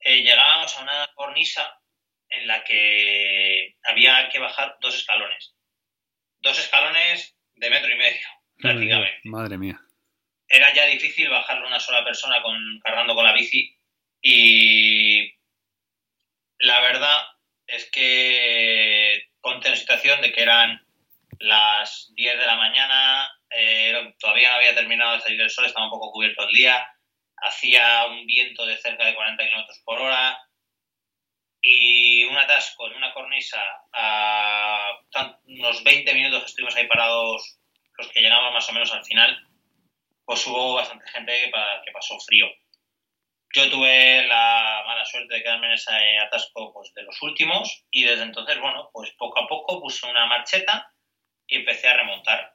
Speaker 3: eh, llegábamos a una cornisa en la que había que bajar dos escalones. Dos escalones de metro y medio, prácticamente.
Speaker 2: Madre mía.
Speaker 3: Era ya difícil bajarlo una sola persona con, cargando con la bici y la verdad es que ponte en situación de que eran las 10 de la mañana, eh, todavía no había terminado de salir el sol, estaba un poco cubierto el día, hacía un viento de cerca de 40 kilómetros por hora y un atasco en una cornisa a unos 20 minutos estuvimos ahí parados los que llegamos más o menos al final, pues hubo bastante gente que pasó frío. Yo tuve la mala suerte de quedarme en ese atasco pues, de los últimos y desde entonces, bueno, pues poco a poco puse una marcheta y empecé a remontar.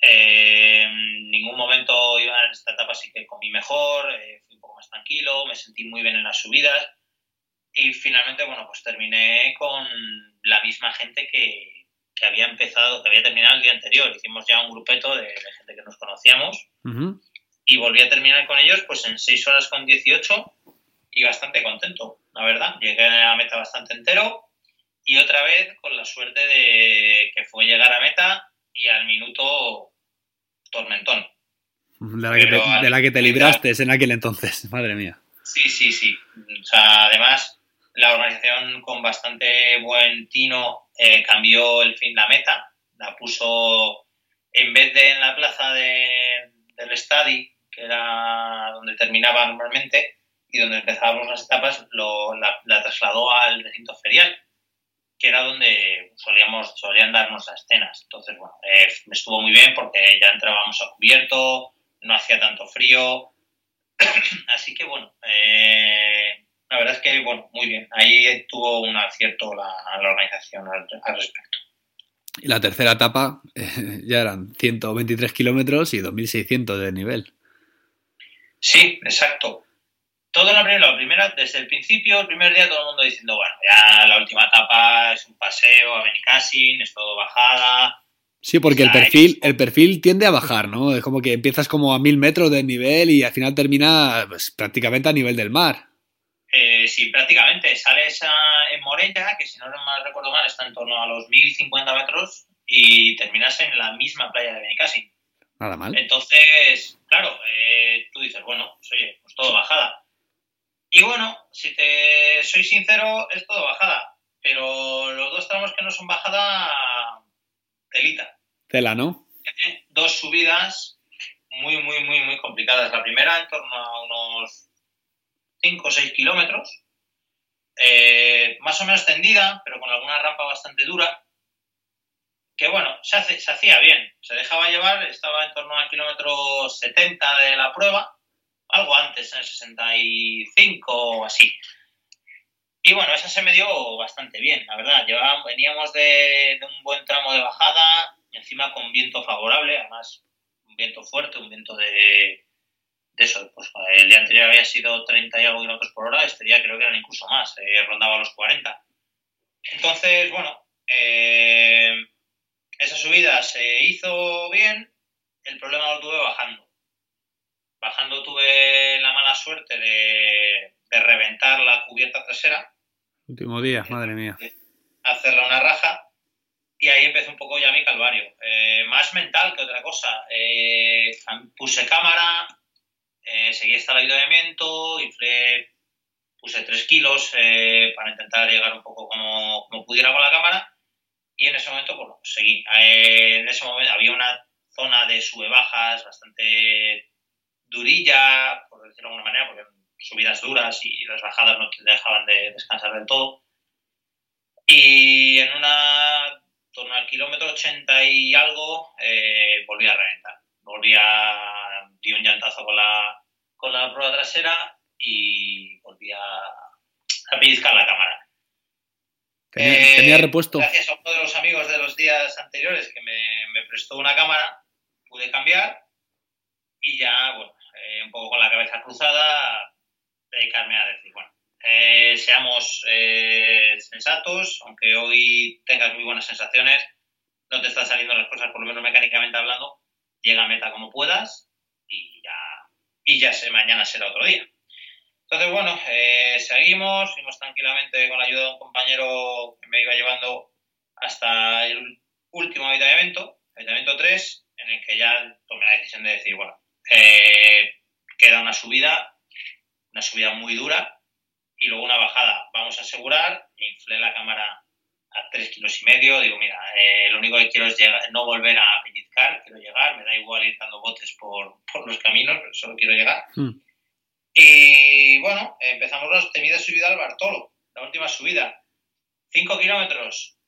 Speaker 3: Eh, en ningún momento iba en esta etapa así que comí mejor, eh, fui un poco más tranquilo, me sentí muy bien en las subidas y finalmente, bueno, pues terminé con la misma gente que, que había empezado, que había terminado el día anterior. Hicimos ya un grupeto de, gente que nos conocíamos y volví a terminar con ellos pues en 6 horas con 18 y bastante contento, la verdad. Llegué a la meta bastante entero y otra vez con la suerte de que fue llegar a meta y al minuto tormentón.
Speaker 2: De la, que te, de la que te libraste en aquel entonces, madre mía.
Speaker 3: Sí, sí, sí. O sea, además, la organización con bastante buen tino eh, cambió el fin la meta, la puso en vez de en la plaza de, del estadio, que era donde terminaba normalmente y donde empezábamos las etapas, lo, la, trasladó al recinto ferial, que era donde solíamos, solían darnos las cenas. Entonces, bueno, eh, estuvo muy bien porque ya entrábamos a cubierto, no hacía tanto frío. Así que, bueno, eh, la verdad es que, bueno, muy bien. Ahí tuvo un acierto la, la organización al, respecto.
Speaker 2: Y la tercera etapa eh, ya eran 123 kilómetros y 2.600 de nivel.
Speaker 3: Sí, exacto. Todo en la primera, la primera, desde el principio, el primer día, todo el mundo diciendo, bueno, ya la última etapa es un paseo a Benicassin, es todo bajada.
Speaker 2: Sí, porque el perfil, el perfil tiende a bajar, ¿no? Es como que empiezas como a mil metros de nivel y al final termina pues, prácticamente a nivel del mar.
Speaker 3: Eh, sí, prácticamente. Sales en Morella, que si no recuerdo mal, está en torno a los 1050 metros y terminas en la misma playa de Benicassin.
Speaker 2: Nada mal.
Speaker 3: Entonces, claro, eh, tú dices, bueno, pues oye, pues todo bajada. Y bueno, si te soy sincero, es todo bajada. Pero los dos tramos que no son bajada, telita.
Speaker 2: Tela, ¿no?
Speaker 3: dos subidas muy, muy, muy, muy complicadas. La primera en torno a unos 5 o 6 kilómetros. Eh, más o menos tendida, pero con alguna rampa bastante dura que bueno, se, se hacía bien, se dejaba llevar, estaba en torno al kilómetro 70 de la prueba, algo antes, en el 65 o así. Y bueno, esa se me dio bastante bien, la verdad. Llevábamos, veníamos de, un buen tramo de bajada, encima con viento favorable, además un viento fuerte, un viento de, de eso. Pues el día anterior había sido 30 y algo kilómetros por hora, este día creo que eran incluso más, eh, rondaba los 40. Entonces, bueno, eh, esa subida se hizo bien, el problema lo tuve bajando. Bajando tuve la mala suerte de, reventar la cubierta trasera.
Speaker 2: Último día, madre mía.
Speaker 3: Hacerle una raja y ahí empezó un poco ya mi calvario. Eh, más mental que otra cosa. Eh, puse cámara, eh, seguí instalado de viento, inflé, puse 3 kilos eh, para intentar llegar un poco como, como pudiera con la cámara y en ese momento, bueno, pues seguí. Eh, en ese momento había una zona de sube-bajas bastante durilla, por decirlo de alguna manera, porque subidas duras y las bajadas no te dejaban de descansar del todo. Y en una torno al kilómetro 80 y algo, eh, volví a reventar. Volví a. di un llantazo con la, con la prueba trasera y volví a, a pellizcar la cámara.
Speaker 2: Tenía, eh, repuesto.
Speaker 3: Gracias a uno de los amigos de los días anteriores que me, prestó una cámara, pude cambiar y ya, bueno, eh, un poco con la cabeza cruzada, dedicarme a decir, bueno, eh, seamos eh, sensatos, aunque hoy tengas muy buenas sensaciones, no te están saliendo las cosas, por lo menos mecánicamente hablando, llega a meta como puedas y ya, y ya sé, mañana será otro día. Entonces, bueno, seguimos, fuimos tranquilamente con la ayuda de un compañero que me iba llevando hasta el último avituallamiento, avituallamiento 3, en el que ya tomé la decisión de decir, bueno, queda una subida, una subida muy dura, y luego una bajada. Vamos a asegurar, inflé la cámara a tres kilos y medio, digo, mira, eh, lo único que quiero es llegar, no volver a pellizcar, quiero llegar, me da igual ir dando botes por, por los caminos, pero solo quiero llegar. Hmm. Y bueno, empezamos la temida subida al Bartolo, la última subida. Cinco kilómetros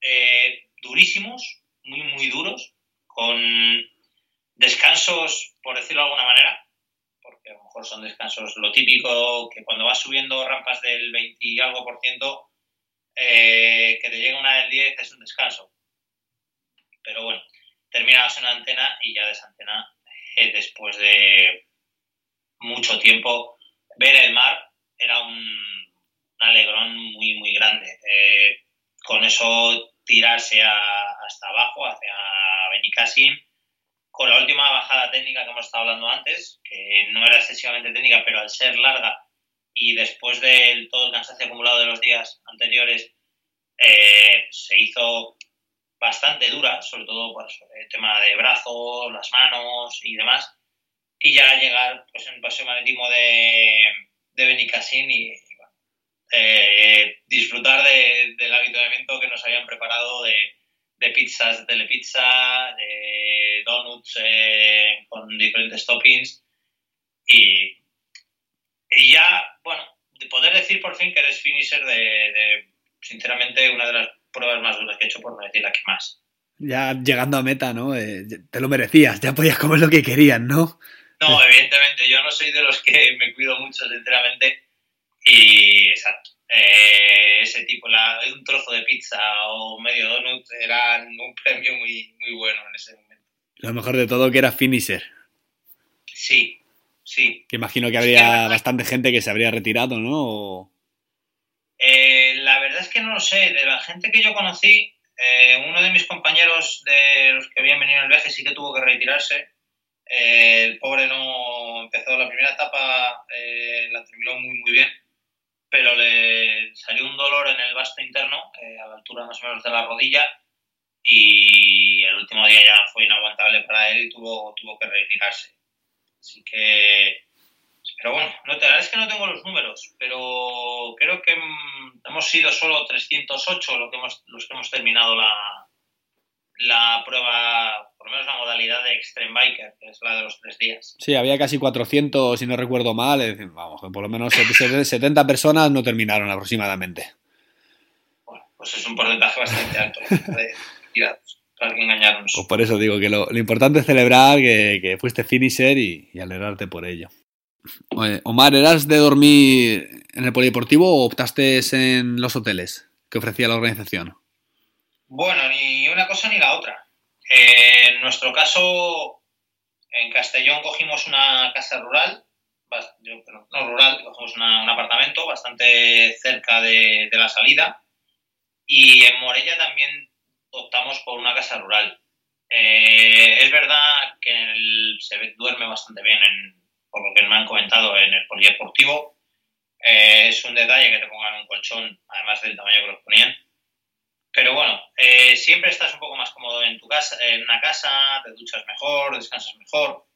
Speaker 3: eh, durísimos, muy, muy duros, con descansos, por decirlo de alguna manera, que a lo mejor son descansos lo típico, que cuando vas subiendo rampas del 20 y algo por ciento, eh, que te llega una del 10 es un descanso. Pero bueno, terminabas en antena y ya de esa antena, eh, después de mucho tiempo, ver el mar era un, alegrón muy, muy grande. Eh, con eso tirarse hasta abajo, hacia Benicassim, con la última bajada técnica que hemos estado hablando antes, que no era excesivamente técnica, pero al ser larga y después de todo el cansancio acumulado de los días anteriores, eh, se hizo bastante dura, sobre todo por el tema de brazos, las manos y demás. Y ya llegar pues, en el paseo marítimo de, de Benicassin y, eh, disfrutar del habituamiento que nos habían preparado de, de pizzas de telepizza, de donuts eh, con diferentes toppings y, y ya, bueno, de poder decir por fin que eres finisher de, sinceramente, una de las pruebas más duras que he hecho, por no decir la que más.
Speaker 2: Ya llegando a meta, ¿no? Eh, te lo merecías, ya podías comer lo que querías, ¿no?
Speaker 3: No, evidentemente, yo no soy de los que me cuido mucho, sinceramente, y exacto. Eh, ese tipo, la, un trozo de pizza o medio donut eran un premio muy, muy bueno en ese momento.
Speaker 2: Lo mejor de todo que era finisher.
Speaker 3: Sí, sí.
Speaker 2: Que imagino que habría bastante gente que se habría retirado, ¿no?
Speaker 3: Eh, la verdad es que no lo sé. De la gente que yo conocí, eh, uno de mis compañeros de los que habían venido en el viaje sí que tuvo que retirarse. el pobre no empezó la primera etapa, la terminó muy, muy bien pero le salió un dolor en el vasto interno, eh, a la altura más o menos de la rodilla, y último día ya fue inaguantable para él y tuvo, tuvo que retirarse. Así que, pero bueno, no te, la verdad es que no tengo los números, pero creo que mm, hemos sido solo 308 los que hemos, los que hemos terminado la, la prueba, por lo menos la modalidad de Extreme Biker, que es la de los tres días.
Speaker 2: Sí, había casi 400, si no recuerdo mal, vamos, por lo menos 70 personas no terminaron aproximadamente.
Speaker 3: Bueno, pues es un porcentaje bastante alto de tirados, para que engañarnos.
Speaker 2: Pues por eso digo que lo, importante es celebrar que, fuiste finisher y, y, alegrarte por ello. Omar, ¿eras de dormir en el polideportivo o optaste en los hoteles que ofrecía la organización?
Speaker 3: Bueno, ni una cosa ni la otra. Eh, en nuestro caso, en Castellón cogimos una casa rural, no rural, cogimos un apartamento bastante cerca de, la salida y en Morella también optamos por una casa rural. Eh, es verdad que se duerme bastante bien, por lo que me han comentado, en el polideportivo. Eh, es un detalle que te pongan un colchón, además del tamaño que los ponían. Pero bueno, eh, siempre estás un poco más cómodo en tu casa, en una casa, te duchas mejor, descansas mejor.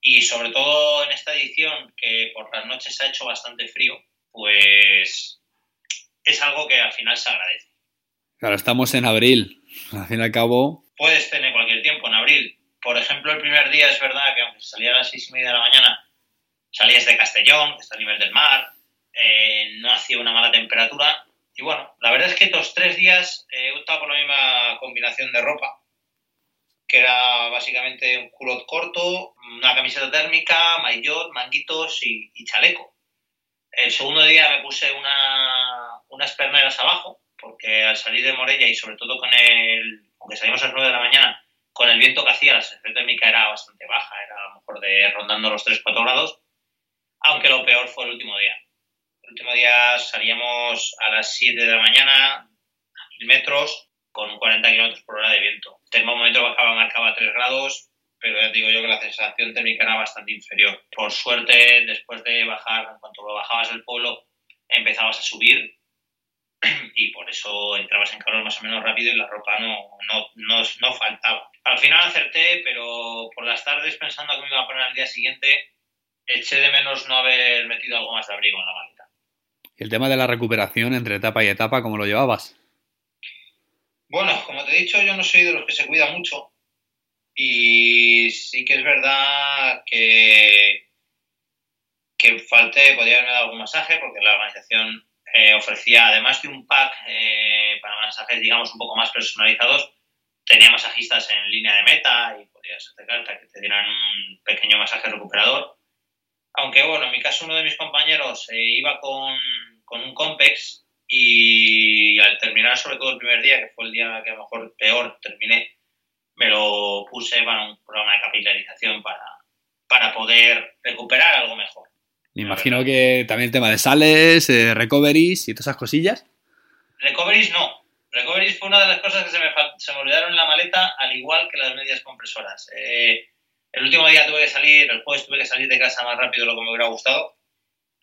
Speaker 3: Y sobre todo en esta edición, que por las noches ha hecho bastante frío, pues es algo que al final se agradece.
Speaker 2: Claro, estamos en abril. Al fin y al cabo.
Speaker 3: Puedes tener cualquier tiempo en abril. Por ejemplo, el primer día es verdad que aunque salía a las seis y media de la mañana, salías de Castellón, que está a nivel del mar, eh, no hacía una mala temperatura, y bueno, la verdad es que estos tres días eh, he optado por la misma combinación de ropa, que era básicamente un culot corto, una camiseta térmica, maillot, manguitos y, chaleco. El segundo día me puse una, unas perneras abajo, porque al salir de Morella y sobre todo con el, aunque salimos a las 9 de la mañana, con el viento que hacía, la sensación térmica era bastante baja, era a lo mejor de rondando los 3-4 grados, aunque lo peor fue el último día. El último día salíamos a las 7 de la mañana, a 1000 metros, con 40 kilómetros por hora de viento. El momento bajaba, marcaba 3 grados, pero ya digo yo que la sensación térmica era bastante inferior. Por suerte, después de bajar, en cuanto bajabas el pueblo, empezabas a subir y por eso entrabas en calor más o menos rápido y la ropa no, no, no, no faltaba. Al final acerté, pero por las tardes pensando que me iba a poner al día siguiente, eché de menos no haber metido algo más de abrigo en la maleta.
Speaker 2: ¿Y el tema de la recuperación entre etapa y etapa, cómo lo llevabas?
Speaker 3: Bueno, como te he dicho, yo no soy de los que se cuida mucho. Y sí que es verdad que, que falté, podría haberme dado algún masaje, porque la organización eh, ofrecía, además de un pack eh, para masajes, digamos, un poco más personalizados, tenía masajistas en línea de meta y podías acercarte a que te dieran un pequeño masaje recuperador. Aunque, bueno, en mi caso uno de mis compañeros eh, iba con, con un Compex y al terminar, sobre todo el primer día, que fue el día que a lo mejor peor terminé, me lo puse para un programa de capitalización para, para poder recuperar algo mejor.
Speaker 2: Me imagino que también el tema de sales, eh, recoveries y todas esas cosillas.
Speaker 3: Recoveries no. Recoveries fue una de las cosas que se me, se me olvidaron en la maleta, al igual que las medias compresoras. Eh, el último día tuve que salir, el jueves tuve que salir de casa más rápido de lo que me hubiera gustado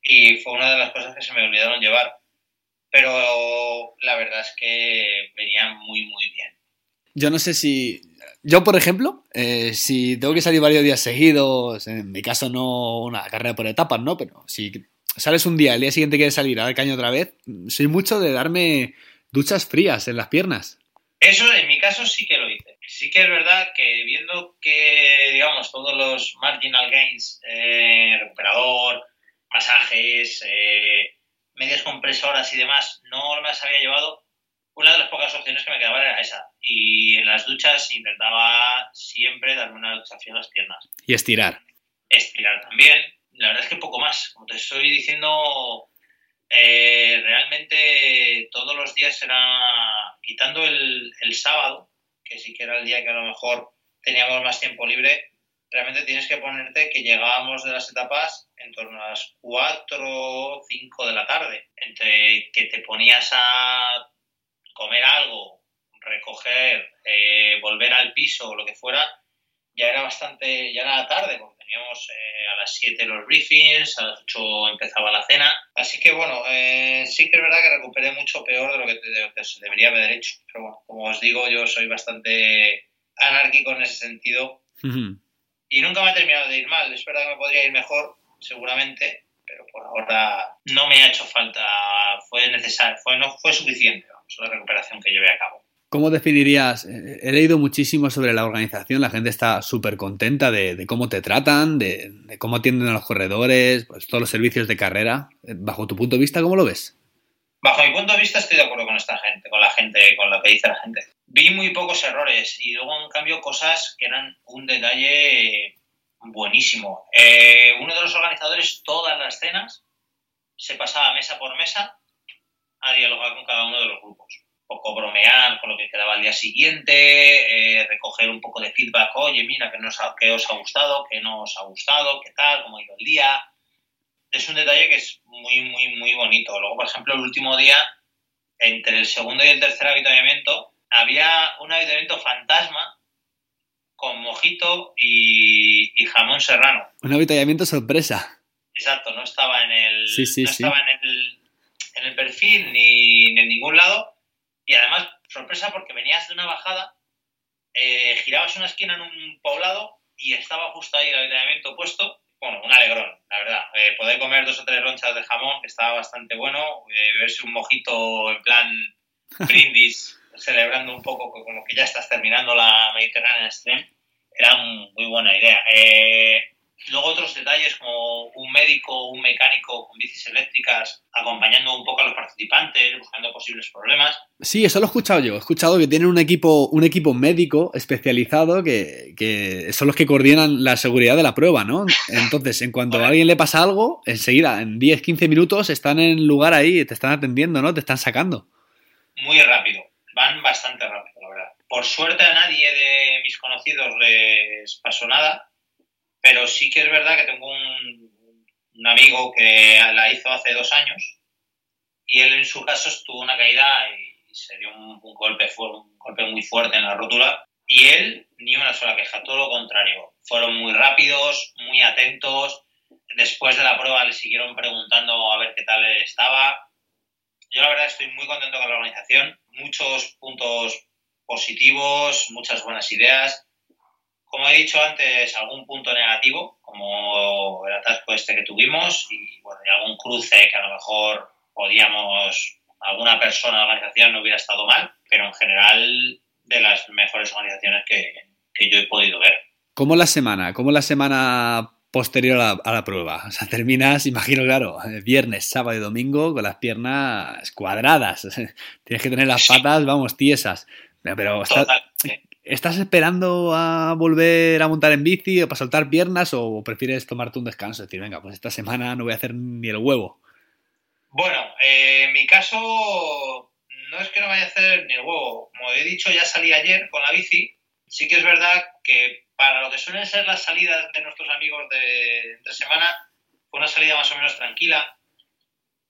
Speaker 3: y fue una de las cosas que se me olvidaron llevar. Pero la verdad es que venían muy, muy bien.
Speaker 2: Yo no sé si. Yo, por ejemplo, eh, si tengo que salir varios días seguidos, en mi caso no una carrera por etapas, ¿no? Pero si sales un día, el día siguiente quieres salir a dar caño otra vez, soy mucho de darme duchas frías en las piernas.
Speaker 3: Eso en mi caso sí que lo hice. Sí que es verdad que viendo que, digamos, todos los marginal gains, eh, recuperador, masajes, eh, medias compresoras y demás, no me las había llevado, una de las pocas opciones que me quedaba era esa. Y en las duchas intentaba siempre darme una duchación a las piernas.
Speaker 2: Y estirar.
Speaker 3: Estirar también. La verdad es que poco más. Como te estoy diciendo, eh, realmente todos los días era, quitando el, el sábado, que sí que era el día que a lo mejor teníamos más tiempo libre, realmente tienes que ponerte que llegábamos de las etapas en torno a las 4 o 5 de la tarde. Entre que te ponías a comer algo, recoger, eh, volver al piso o lo que fuera, ya era bastante, ya era tarde, porque teníamos eh, a las 7 los briefings, a las 8 empezaba la cena. Así que bueno, eh, sí que es verdad que recuperé mucho peor de lo que, debería haber hecho. Pero bueno, como os digo, yo soy bastante anárquico en ese sentido. Y nunca me ha terminado de ir mal. Es verdad que me podría ir mejor, seguramente, pero por ahora no me ha hecho falta, fue necesario, fue, no fue suficiente la recuperación que llevé a cabo.
Speaker 2: ¿Cómo definirías? Eh, he leído muchísimo sobre la organización, la gente está súper contenta de, cómo te tratan, de, cómo atienden a los corredores, pues todos los servicios de carrera. Eh, bajo tu punto de vista, ¿cómo lo ves?
Speaker 3: Bajo mi punto de vista estoy de acuerdo con esta gente, con la gente, con lo que dice la gente. Vi muy pocos errores y luego en cambio cosas que eran un detalle buenísimo. Eh, uno de los organizadores, todas las cenas, se pasaba mesa por mesa a dialogar con cada uno de los grupos. Un poco bromear con lo que quedaba al día siguiente, eh, recoger un poco de feedback, oye, mira, que, nos ha, os ha gustado, que no os ha gustado, qué tal, cómo ha ido el día. Es un detalle que es muy, muy, muy bonito. Luego, por ejemplo, el último día, entre el segundo y el tercer avituallamiento, había un avituallamiento fantasma con mojito y, jamón serrano.
Speaker 2: Un avituallamiento sorpresa.
Speaker 3: Exacto, no estaba en el, no estaba en el en el perfil ni, en ningún lado. Y además, sorpresa porque venías de una bajada, eh, girabas una esquina en un poblado y estaba justo ahí el avituallamiento puesto. Bueno, un alegrón, la verdad. Eh, poder comer dos o tres ronchas de jamón, que estaba bastante bueno. Eh, verse un mojito en plan brindis, celebrando un poco como que ya estás terminando la Mediterranean Stream, era muy buena idea. Eh, Luego otros detalles como un médico, un mecánico con bicis eléctricas acompañando un poco a los participantes, buscando posibles problemas.
Speaker 2: Sí, eso lo he escuchado yo. He escuchado que tienen un equipo, un equipo médico especializado que, son los que coordinan la seguridad de la prueba, ¿no? Entonces, en cuanto a alguien le pasa algo, enseguida, en 10, 15 minutos, están en el lugar ahí, te están atendiendo, ¿no? Te están sacando.
Speaker 3: Muy rápido. Van bastante rápido, la verdad. Por suerte a nadie de mis conocidos les pasó nada pero sí que es verdad que tengo un, un amigo que la hizo hace dos años y él en su caso estuvo una caída y se dio un, golpe, un golpe muy fuerte en la rótula y él ni una sola queja, todo lo contrario. Fueron muy rápidos, muy atentos. Después de la prueba le siguieron preguntando a ver qué tal estaba. Yo la verdad estoy muy contento con la organización. Muchos puntos positivos, muchas buenas ideas. Como he dicho antes, algún punto negativo, como el atasco este que tuvimos y, bueno, y algún cruce que a lo mejor podíamos, alguna persona la organización no hubiera estado mal, pero en general de las mejores organizaciones que, yo he podido ver.
Speaker 2: ¿Cómo la semana? ¿Cómo la semana posterior a la, prueba? O sea, terminas, imagino, claro, viernes, sábado y domingo con las piernas cuadradas. Tienes que tener las patas, vamos, tiesas. Pero ¿estás, esperando a volver a montar en bici o para soltar piernas o prefieres tomarte un descanso? Es decir, venga, pues esta semana no voy a hacer ni el huevo.
Speaker 3: Bueno, eh, en mi caso no es que no vaya a hacer ni el huevo. Como he dicho, ya salí ayer con la bici. Sí que es verdad que para lo que suelen ser las salidas de nuestros amigos de semana, fue una salida más o menos tranquila.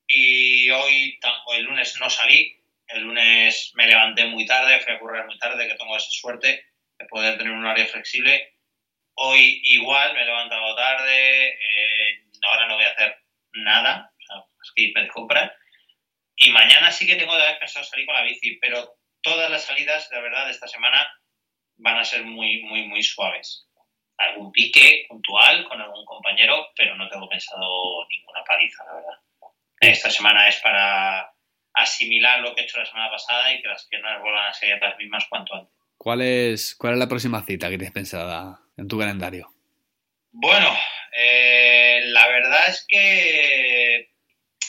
Speaker 3: Y hoy, el lunes no salí. El lunes me levanté muy tarde, fui a correr muy tarde, que tengo esa suerte de poder tener un horario flexible. Hoy igual me he levantado tarde, eh, ahora no voy a hacer nada, o sea, que irme de compra y mañana sí que tengo de haber pensado salir con la bici, pero todas las salidas, de verdad, de esta semana van a ser muy, muy, muy suaves. Algún pique puntual con algún compañero, pero no tengo pensado ninguna paliza, la verdad. Esta semana es para asimilar lo que he hecho la semana pasada y que las piernas vuelvan a ser las mismas cuanto antes.
Speaker 2: ¿Cuál es, cuál es la próxima cita que tienes pensada en tu calendario?
Speaker 3: Bueno, eh, la verdad es que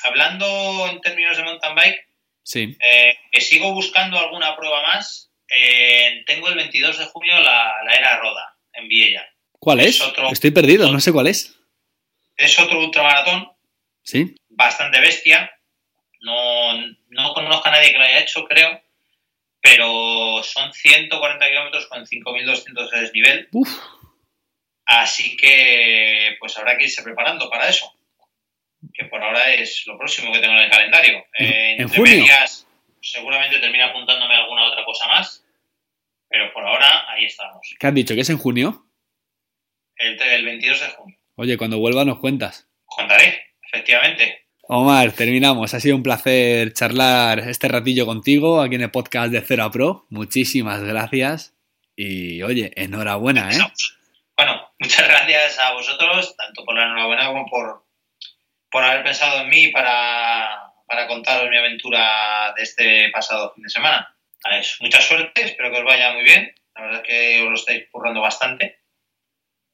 Speaker 3: hablando en términos de mountain bike,
Speaker 2: sí.
Speaker 3: Eh, sigo buscando alguna prueba más. Eh, tengo el 22 de junio la, era Roda en Viella.
Speaker 2: ¿Cuál es? Estoy perdido, no sé cuál es.
Speaker 3: Es otro ultramaratón.
Speaker 2: Sí.
Speaker 3: Bastante bestia. No, no conozco a nadie que lo haya hecho, creo. Pero son 140 kilómetros con 5.200 de desnivel.
Speaker 2: Uf.
Speaker 3: Así que pues habrá que irse preparando para eso que por ahora es lo próximo que tengo en el calendario.
Speaker 2: ¿En junio?
Speaker 3: seguramente termina apuntándome alguna otra cosa más, pero por ahora ahí estamos.
Speaker 2: ¿Qué has dicho? ¿Que es en junio?
Speaker 3: El, el 22 de junio.
Speaker 2: Oye, cuando vuelva nos cuentas.
Speaker 3: Contaré, efectivamente.
Speaker 2: Omar, terminamos. Ha sido un placer charlar este ratillo contigo aquí en el podcast de Cero a Pro. Muchísimas gracias. Y oye, enhorabuena, ¿eh?
Speaker 3: Bueno, muchas gracias a vosotros, tanto por la enhorabuena como por, por haber pensado en mí para, para contaros mi aventura de este pasado fin de semana. Mucha suerte, espero que os vaya muy bien. La verdad es que os lo estáis currando bastante.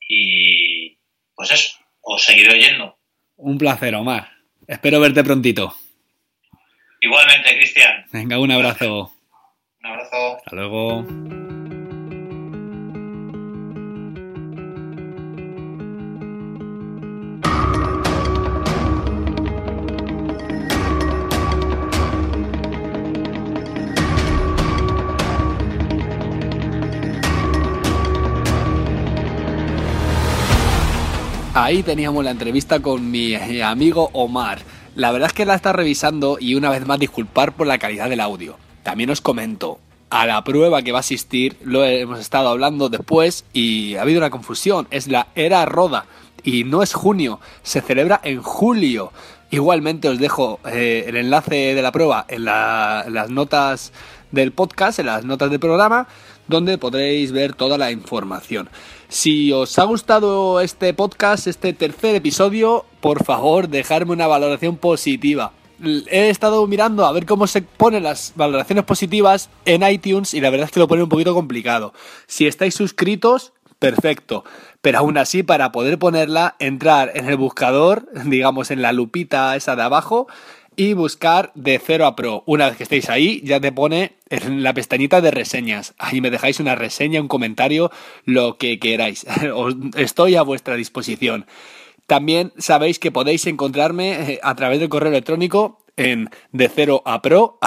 Speaker 3: Y pues eso, os seguiré oyendo.
Speaker 2: Un placer, Omar. Espero verte prontito.
Speaker 3: Igualmente, Cristian.
Speaker 2: Venga, un abrazo.
Speaker 3: Un abrazo.
Speaker 2: Hasta luego. Ahí teníamos la entrevista con mi eh, amigo Omar. La verdad es que la está revisando y una vez más disculpar por la calidad del audio. También os comento, a la prueba que va a asistir lo hemos estado hablando después y ha habido una confusión. Es la era roda y no es junio, se celebra en julio. Igualmente os dejo eh, el enlace de la prueba en, en las notas del podcast, en las notas del programa, donde podréis ver toda la información. Si os ha gustado este podcast, este tercer episodio, por favor, dejarme una valoración positiva. He estado mirando a ver cómo se ponen las valoraciones positivas en iTunes y la verdad es que lo pone un poquito complicado. Si estáis suscritos, perfecto. Pero aún así, para poder ponerla, entrar en el buscador, digamos en la lupita esa de abajo, y buscar de 0 a pro. Una vez que estéis ahí, ya te pone en la pestañita de reseñas. Ahí me dejáis una reseña, un comentario, lo que queráis. Estoy a vuestra disposición. También sabéis que podéis encontrarme eh, a través del correo electrónico en de cero a pro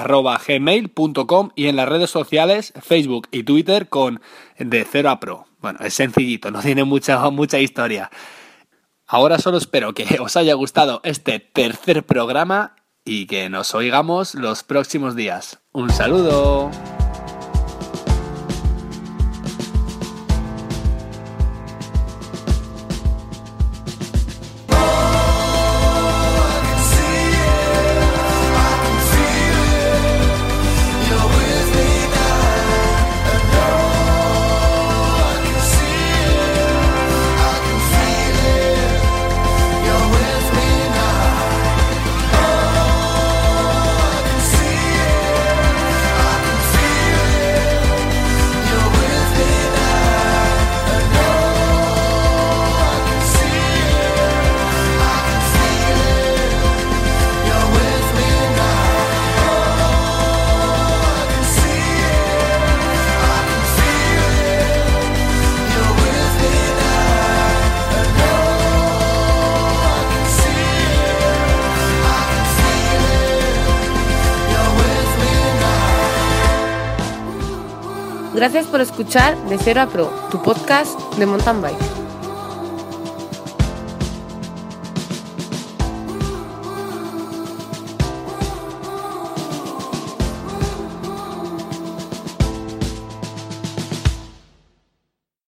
Speaker 2: gmail.com y en las redes sociales Facebook y Twitter con de cero a pro. Bueno, es sencillito, no tiene mucha, mucha historia. Ahora solo espero que os haya gustado este tercer programa y que nos oigamos los próximos días. Un saludo.
Speaker 1: Por escuchar De Cero a Pro, tu podcast de mountain bike.